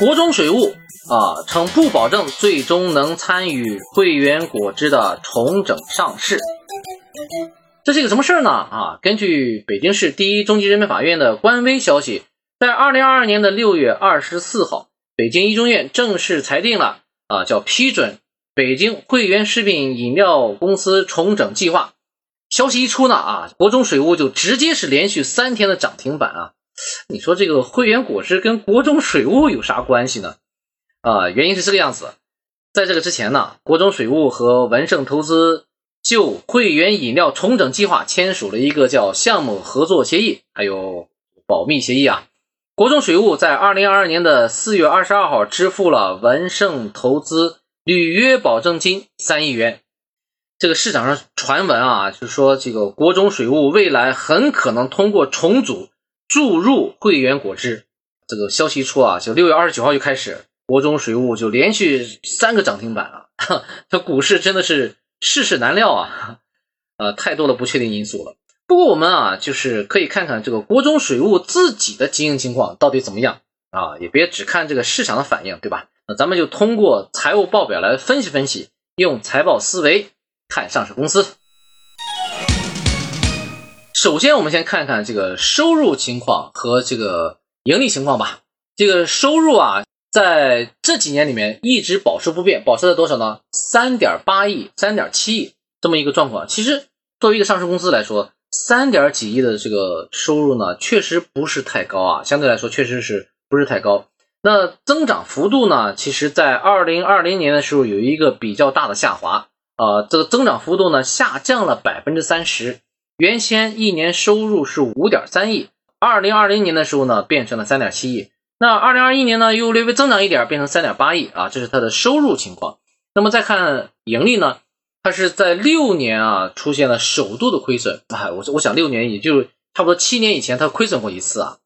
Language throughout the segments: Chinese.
国中水务啊，称不保证最终能参与汇源果汁的重整上市。这是一个什么事儿呢？啊，根据北京市第一中级人民法院的官微消息，在二零二二年的六月二十四号，北京一中院正式裁定了啊，叫批准北京汇源食品饮料公司重整计划。消息一出呢，啊，国中水务就直接是连续三天的涨停板啊！你说这个汇源果汁跟国中水务有啥关系呢？啊，原因是这个样子，在这个之前呢，国中水务和文盛投资就汇源饮料重整计划签署了一个叫项目合作协议，还有保密协议啊。国中水务在二零二二年的四月二十二号支付了文盛投资履约保证金三亿元。这个市场上传闻啊，就是说这个国中水务未来很可能通过重组注入汇源果汁。这个消息一出啊，就六月二十九号就开始，国中水务就连续三个涨停板啊，这股市真的是世事难料啊，呃，太多的不确定因素了。不过我们啊，就是可以看看这个国中水务自己的经营情况到底怎么样啊，也别只看这个市场的反应，对吧？那咱们就通过财务报表来分析分析，用财报思维。看上市公司，首先我们先看看这个收入情况和这个盈利情况吧。这个收入啊，在这几年里面一直保持不变，保持在多少呢？三点八亿、三点七亿这么一个状况。其实作为一个上市公司来说，三点几亿的这个收入呢，确实不是太高啊，相对来说确实是不是太高。那增长幅度呢，其实在二零二零年的时候有一个比较大的下滑。呃，这个增长幅度呢下降了百分之三十，原先一年收入是五点三亿，二零二零年的时候呢变成了三点七亿，那二零二一年呢又略微增长一点，变成三点八亿啊，这是它的收入情况。那么再看盈利呢，它是在六年啊出现了首度的亏损啊，我我想六年也就差不多七年以前它亏损过一次啊，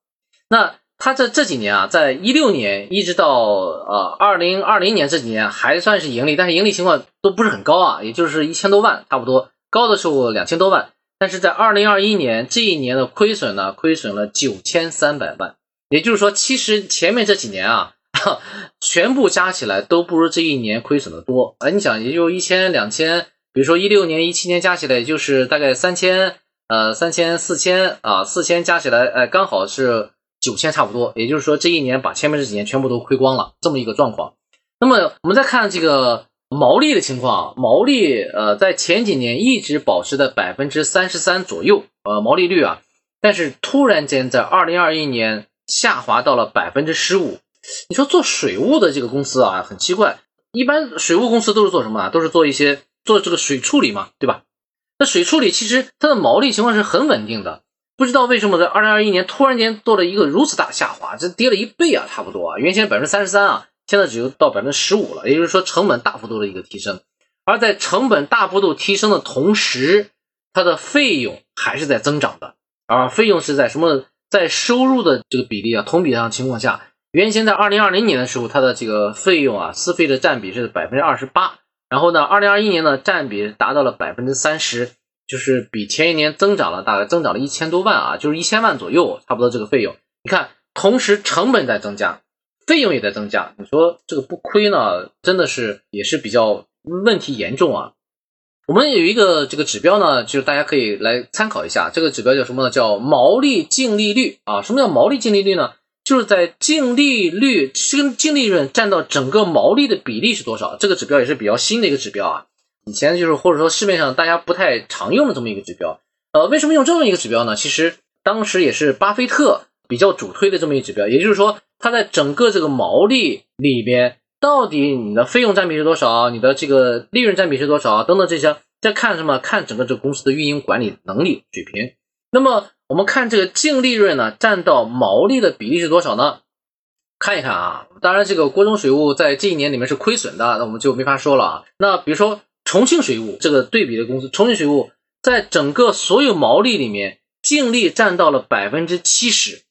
那。它这这几年啊，在一六年一直到呃二零二零年这几年还算是盈利，但是盈利情况都不是很高啊，也就是一千多万差不多，高的时候两千多万。但是在二零二一年这一年的亏损呢，亏损了九千三百万，也就是说，其实前面这几年啊，全部加起来都不如这一年亏损的多。啊，你想，也就一千两千，比如说一六年、一七年加起来，也就是大概三千，呃，三千四千啊，四千加起来，哎，刚好是。九千差不多，也就是说这一年把前面这几年全部都亏光了，这么一个状况。那么我们再看这个毛利的情况，毛利呃在前几年一直保持在百分之三十三左右，呃毛利率啊，但是突然间在二零二一年下滑到了百分之十五。你说做水务的这个公司啊，很奇怪，一般水务公司都是做什么啊？都是做一些做这个水处理嘛，对吧？那水处理其实它的毛利情况是很稳定的。不知道为什么在二零二一年突然间做了一个如此大的下滑，这跌了一倍啊，差不多啊，原先百分之三十三啊，现在只有到百分之十五了，也就是说成本大幅度的一个提升。而在成本大幅度提升的同时，它的费用还是在增长的，而费用是在什么？在收入的这个比例啊，同比上情况下，原先在二零二零年的时候，它的这个费用啊，自费的占比是百分之二十八，然后呢，二零二一年呢，占比达到了百分之三十。就是比前一年增长了大概增长了一千多万啊，就是一千万左右，差不多这个费用。你看，同时成本在增加，费用也在增加，你说这个不亏呢？真的是也是比较问题严重啊。我们有一个这个指标呢，就是大家可以来参考一下，这个指标叫什么呢？叫毛利净利率啊。什么叫毛利净利率呢？就是在净利率净净利润占到整个毛利的比例是多少？这个指标也是比较新的一个指标啊。以前就是或者说市面上大家不太常用的这么一个指标，呃，为什么用这么一个指标呢？其实当时也是巴菲特比较主推的这么一个指标，也就是说，它在整个这个毛利里边，到底你的费用占比是多少，你的这个利润占比是多少等等这些，再看什么？看整个这个公司的运营管理能力水平。那么我们看这个净利润呢，占到毛利的比例是多少呢？看一看啊，当然这个国中水务在这一年里面是亏损的，那我们就没法说了啊。那比如说。重庆水务这个对比的公司，重庆水务在整个所有毛利里面净利占到了百分之七十，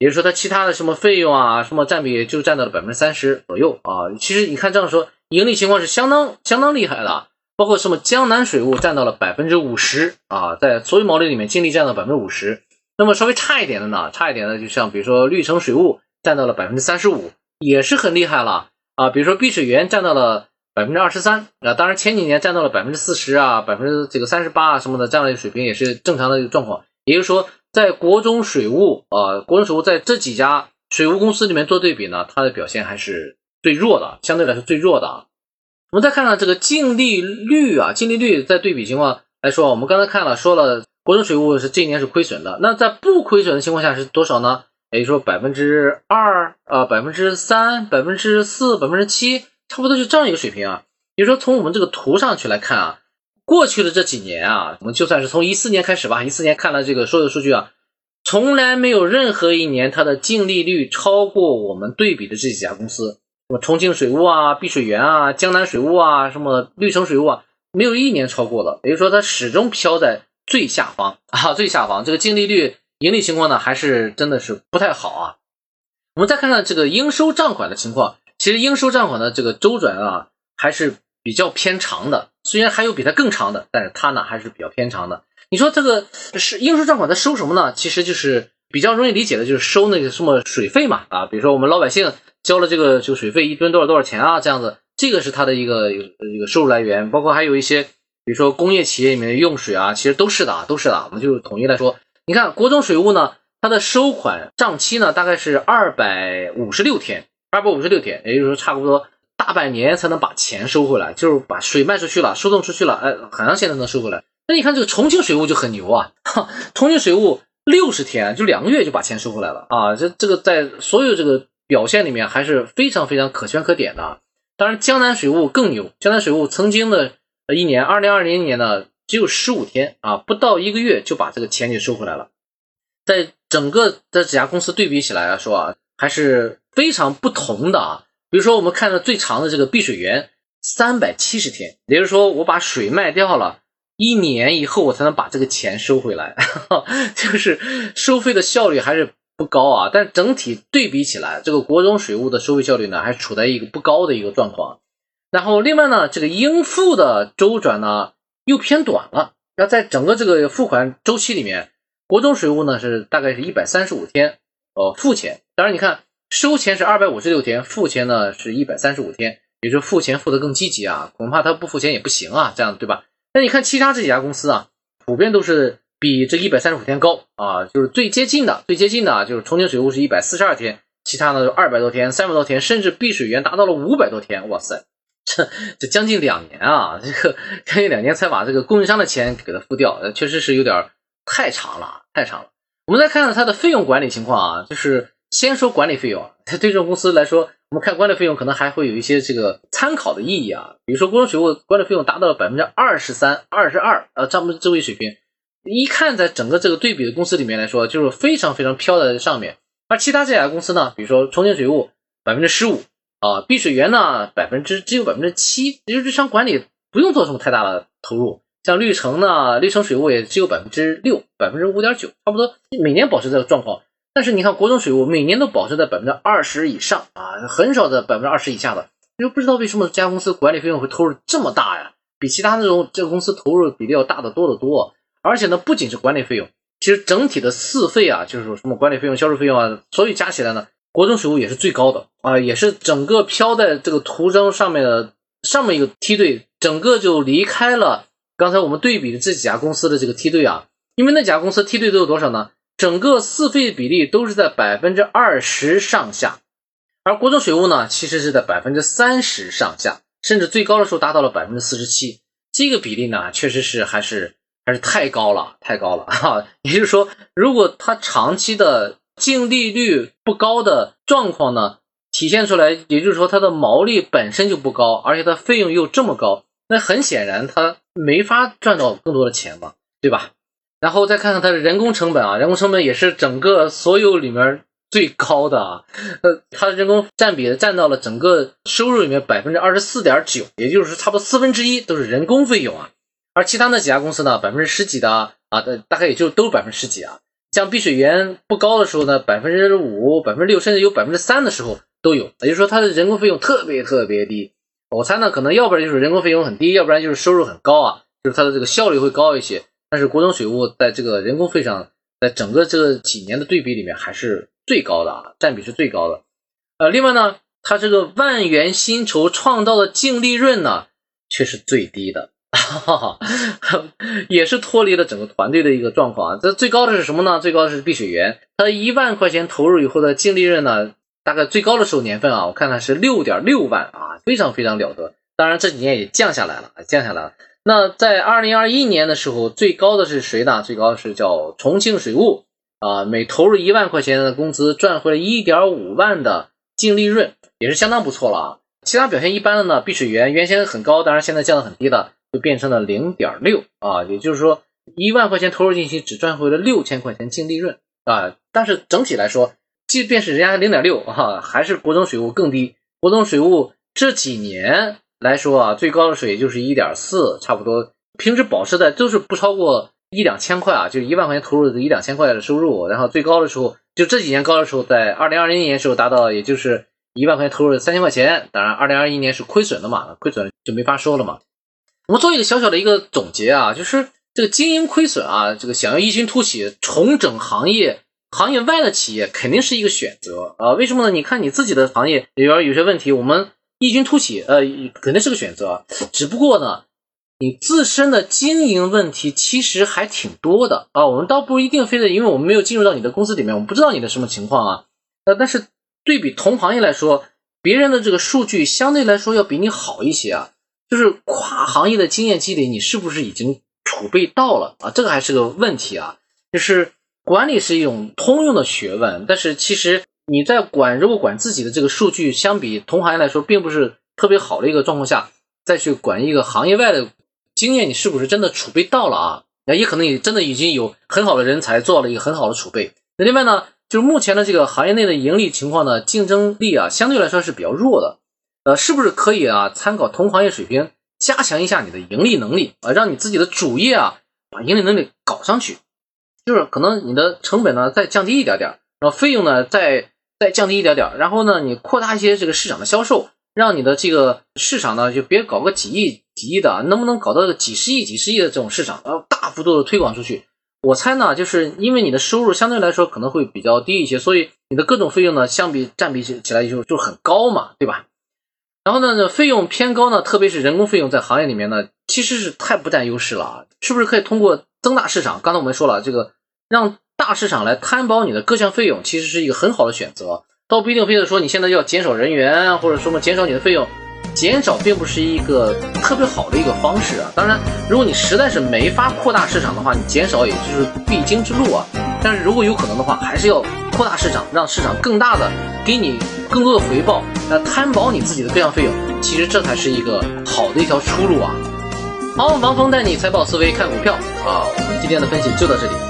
也就是说它其他的什么费用啊，什么占比就占到了百分之三十左右啊。其实你看这样说，盈利情况是相当相当厉害的，包括什么江南水务占到了百分之五十啊，在所有毛利里面净利占到百分之五十。那么稍微差一点的呢，差一点的就像比如说绿城水务占到了百分之三十五也是很厉害了啊。比如说碧水源占到了百分之二十三啊，当然前几年占到了百分之四十啊，百分之这个三十八啊什么的这样的水平也是正常的一个状况。也就是说，在国中水务啊，国中水务在这几家水务公司里面做对比呢，它的表现还是最弱的，相对来说最弱的啊。我们再看看这个净利率啊，净利率在对比情况来说，我们刚才看了说了，国中水务是这一年是亏损的，那在不亏损的情况下是多少呢？也就说百分之二啊，百分之三，百分之四，百分之七，差不多就这样一个水平啊。比如说从我们这个图上去来看啊，过去的这几年啊，我们就算是从一四年开始吧，一四年看了这个所有的数据啊，从来没有任何一年它的净利率超过我们对比的这几家公司。什么重庆水务啊、碧水源啊、江南水务啊、什么绿城水务啊，没有一年超过的，也就是说它始终飘在最下方啊，最下方。这个净利率、盈利情况呢，还是真的是不太好啊。我们再看看这个应收账款的情况，其实应收账款的这个周转啊，还是比较偏长的。虽然还有比它更长的，但是它呢还是比较偏长的。你说这个是应收账款它收什么呢？其实就是比较容易理解的，就是收那个什么水费嘛啊，比如说我们老百姓。交了这个就水费一吨多少多少钱啊？这样子，这个是它的一个一个收入来源，包括还有一些，比如说工业企业里面的用水啊，其实都是的啊，都是的。我们就统一来说，你看国中水务呢，它的收款账期呢大概是二百五十六天，二百五十六天，也就是说差不多大半年才能把钱收回来，就是把水卖出去了，输送出去了，哎，很长时间才能收回来。那你看这个重庆水务就很牛啊，重庆水务六十天就两个月就把钱收回来了啊，这这个在所有这个。表现里面还是非常非常可圈可点的。当然，江南水务更牛。江南水务曾经的一年，二零二零年呢，只有十五天啊，不到一个月就把这个钱给收回来了。在整个的几家公司对比起来来说啊，还是非常不同的啊。比如说，我们看的最长的这个碧水源，三百七十天，也就是说，我把水卖掉了一年以后，我才能把这个钱收回来，就是收费的效率还是。不高啊，但整体对比起来，这个国中水务的收费效率呢，还处在一个不高的一个状况。然后另外呢，这个应付的周转呢又偏短了。那在整个这个付款周期里面，国中水务呢是大概是一百三十五天，呃，付钱。当然你看收钱是二百五十六天，付钱呢是一百三十五天，也就是付钱付的更积极啊，恐怕他不付钱也不行啊，这样对吧？那你看其他这几家公司啊，普遍都是。比这一百三十五天高啊，就是最接近的，最接近的啊，就是重庆水务是一百四十二天，其他呢就二百多天、三百多天，甚至碧水源达到了五百多天，哇塞，这这将近两年啊，这个将近两年才把这个供应商的钱给它付掉，确实是有点太长了，太长了。我们再看看它的费用管理情况啊，就是先说管理费用啊，对这种公司来说，我们看管理费用可能还会有一些这个参考的意义啊，比如说国中水务管理费用达到了百分之二十三、二十二，呃，这么这位水平。一看，在整个这个对比的公司里面来说，就是非常非常飘在上面。而其他这家公司呢，比如说重庆水务百分之十五啊，碧水源呢百分之只有百分之七，也就是日常管理不用做什么太大的投入。像绿城呢，绿城水务也只有百分之六，百分之五点九，差不多每年保持这个状况。但是你看国中水务每年都保持在百分之二十以上啊，很少在百分之二十以下的。就不知道为什么这家公司管理费用会投入这么大呀？比其他那种这个公司投入比例要大的多得多。而且呢，不仅是管理费用，其实整体的四费啊，就是说什么管理费用、销售费用啊，所有加起来呢，国中水务也是最高的啊，也是整个飘在这个图中上面的上面一个梯队，整个就离开了刚才我们对比的这几家公司的这个梯队啊，因为那几家公司梯队都有多少呢？整个四费比例都是在百分之二十上下，而国中水务呢，其实是在百分之三十上下，甚至最高的时候达到了百分之四十七，这个比例呢，确实是还是。还是太高了，太高了哈。也就是说，如果它长期的净利率不高的状况呢，体现出来，也就是说它的毛利本身就不高，而且它费用又这么高，那很显然它没法赚到更多的钱嘛，对吧？然后再看看它的人工成本啊，人工成本也是整个所有里面最高的啊，呃，它的人工占比占到了整个收入里面百分之二十四点九，也就是差不多四分之一都是人工费用啊。而其他那几家公司呢，百分之十几的啊，大概也就都是百分之十几啊。像碧水源不高的时候呢，百分之五、百分之六，甚至有百分之三的时候都有。也就是说，它的人工费用特别特别低。我猜呢，可能要不然就是人工费用很低，要不然就是收入很高啊，就是它的这个效率会高一些。但是国中水务在这个人工费上，在整个这几年的对比里面还是最高的啊，占比是最高的。呃，另外呢，它这个万元薪酬创造的净利润呢，却是最低的，哈 哈也是脱离了整个团队的一个状况啊。这最高的是什么呢？最高的是碧水源，它一万块钱投入以后的净利润呢，大概最高的时候年份啊，我看看是六点六万啊，非常非常了得。当然这几年也降下来了，降下来了。那在二零二一年的时候，最高的是谁呢？最高是叫重庆水务啊，每投入一万块钱的工资赚回了一点五万的净利润，也是相当不错了啊。其他表现一般的呢，碧水源原先很高，当然现在降得很低的，就变成了零点六啊，也就是说一万块钱投入进去，只赚回了六千块钱净利润啊。但是整体来说，即便是人家零点六哈，还是国中水务更低。国中水务这几年。来说啊，最高的时候也就是一点四，差不多，平时保持在都是不超过一两千块啊，就一万块钱投入的一两千块的收入，然后最高的时候就这几年高的时候，在二零二零年时候达到也就是一万块钱投入三千块钱，当然二零二一年是亏损的嘛，亏损就没法说了嘛。我们做一个小小的一个总结啊，就是这个经营亏损啊，这个想要异军突起、重整行业行业外的企业肯定是一个选择啊。为什么呢？你看你自己的行业里边有些问题，我们。异军突起，呃，肯定是个选择。只不过呢，你自身的经营问题其实还挺多的啊。我们倒不一定非得，因为我们没有进入到你的公司里面，我们不知道你的什么情况啊。呃，但是对比同行业来说，别人的这个数据相对来说要比你好一些啊。就是跨行业的经验积累，你是不是已经储备到了啊？这个还是个问题啊。就是管理是一种通用的学问，但是其实。你在管如果管自己的这个数据，相比同行业来说，并不是特别好的一个状况下，再去管一个行业外的经验，你是不是真的储备到了啊？那也可能也真的已经有很好的人才做了一个很好的储备。那另外呢，就是目前的这个行业内的盈利情况呢，竞争力啊，相对来说是比较弱的。呃，是不是可以啊，参考同行业水平，加强一下你的盈利能力啊，让你自己的主业啊，把盈利能力搞上去，就是可能你的成本呢再降低一点点，然后费用呢再。再降低一点点，然后呢，你扩大一些这个市场的销售，让你的这个市场呢，就别搞个几亿几亿的，能不能搞到个几十亿几十亿的这种市场，然后大幅度的推广出去？我猜呢，就是因为你的收入相对来说可能会比较低一些，所以你的各种费用呢，相比占比起起来就就很高嘛，对吧？然后呢，费用偏高呢，特别是人工费用在行业里面呢，其实是太不占优势了啊！是不是可以通过增大市场？刚才我们说了，这个让。大市场来摊薄你的各项费用，其实是一个很好的选择，倒不一定非得说你现在要减少人员，或者说么减少你的费用，减少并不是一个特别好的一个方式啊。当然，如果你实在是没法扩大市场的话，你减少也就是必经之路啊。但是如果有可能的话，还是要扩大市场，让市场更大的给你更多的回报，那摊薄你自己的各项费用，其实这才是一个好的一条出路啊。好，王峰带你财宝思维看股票啊，我们今天的分析就到这里。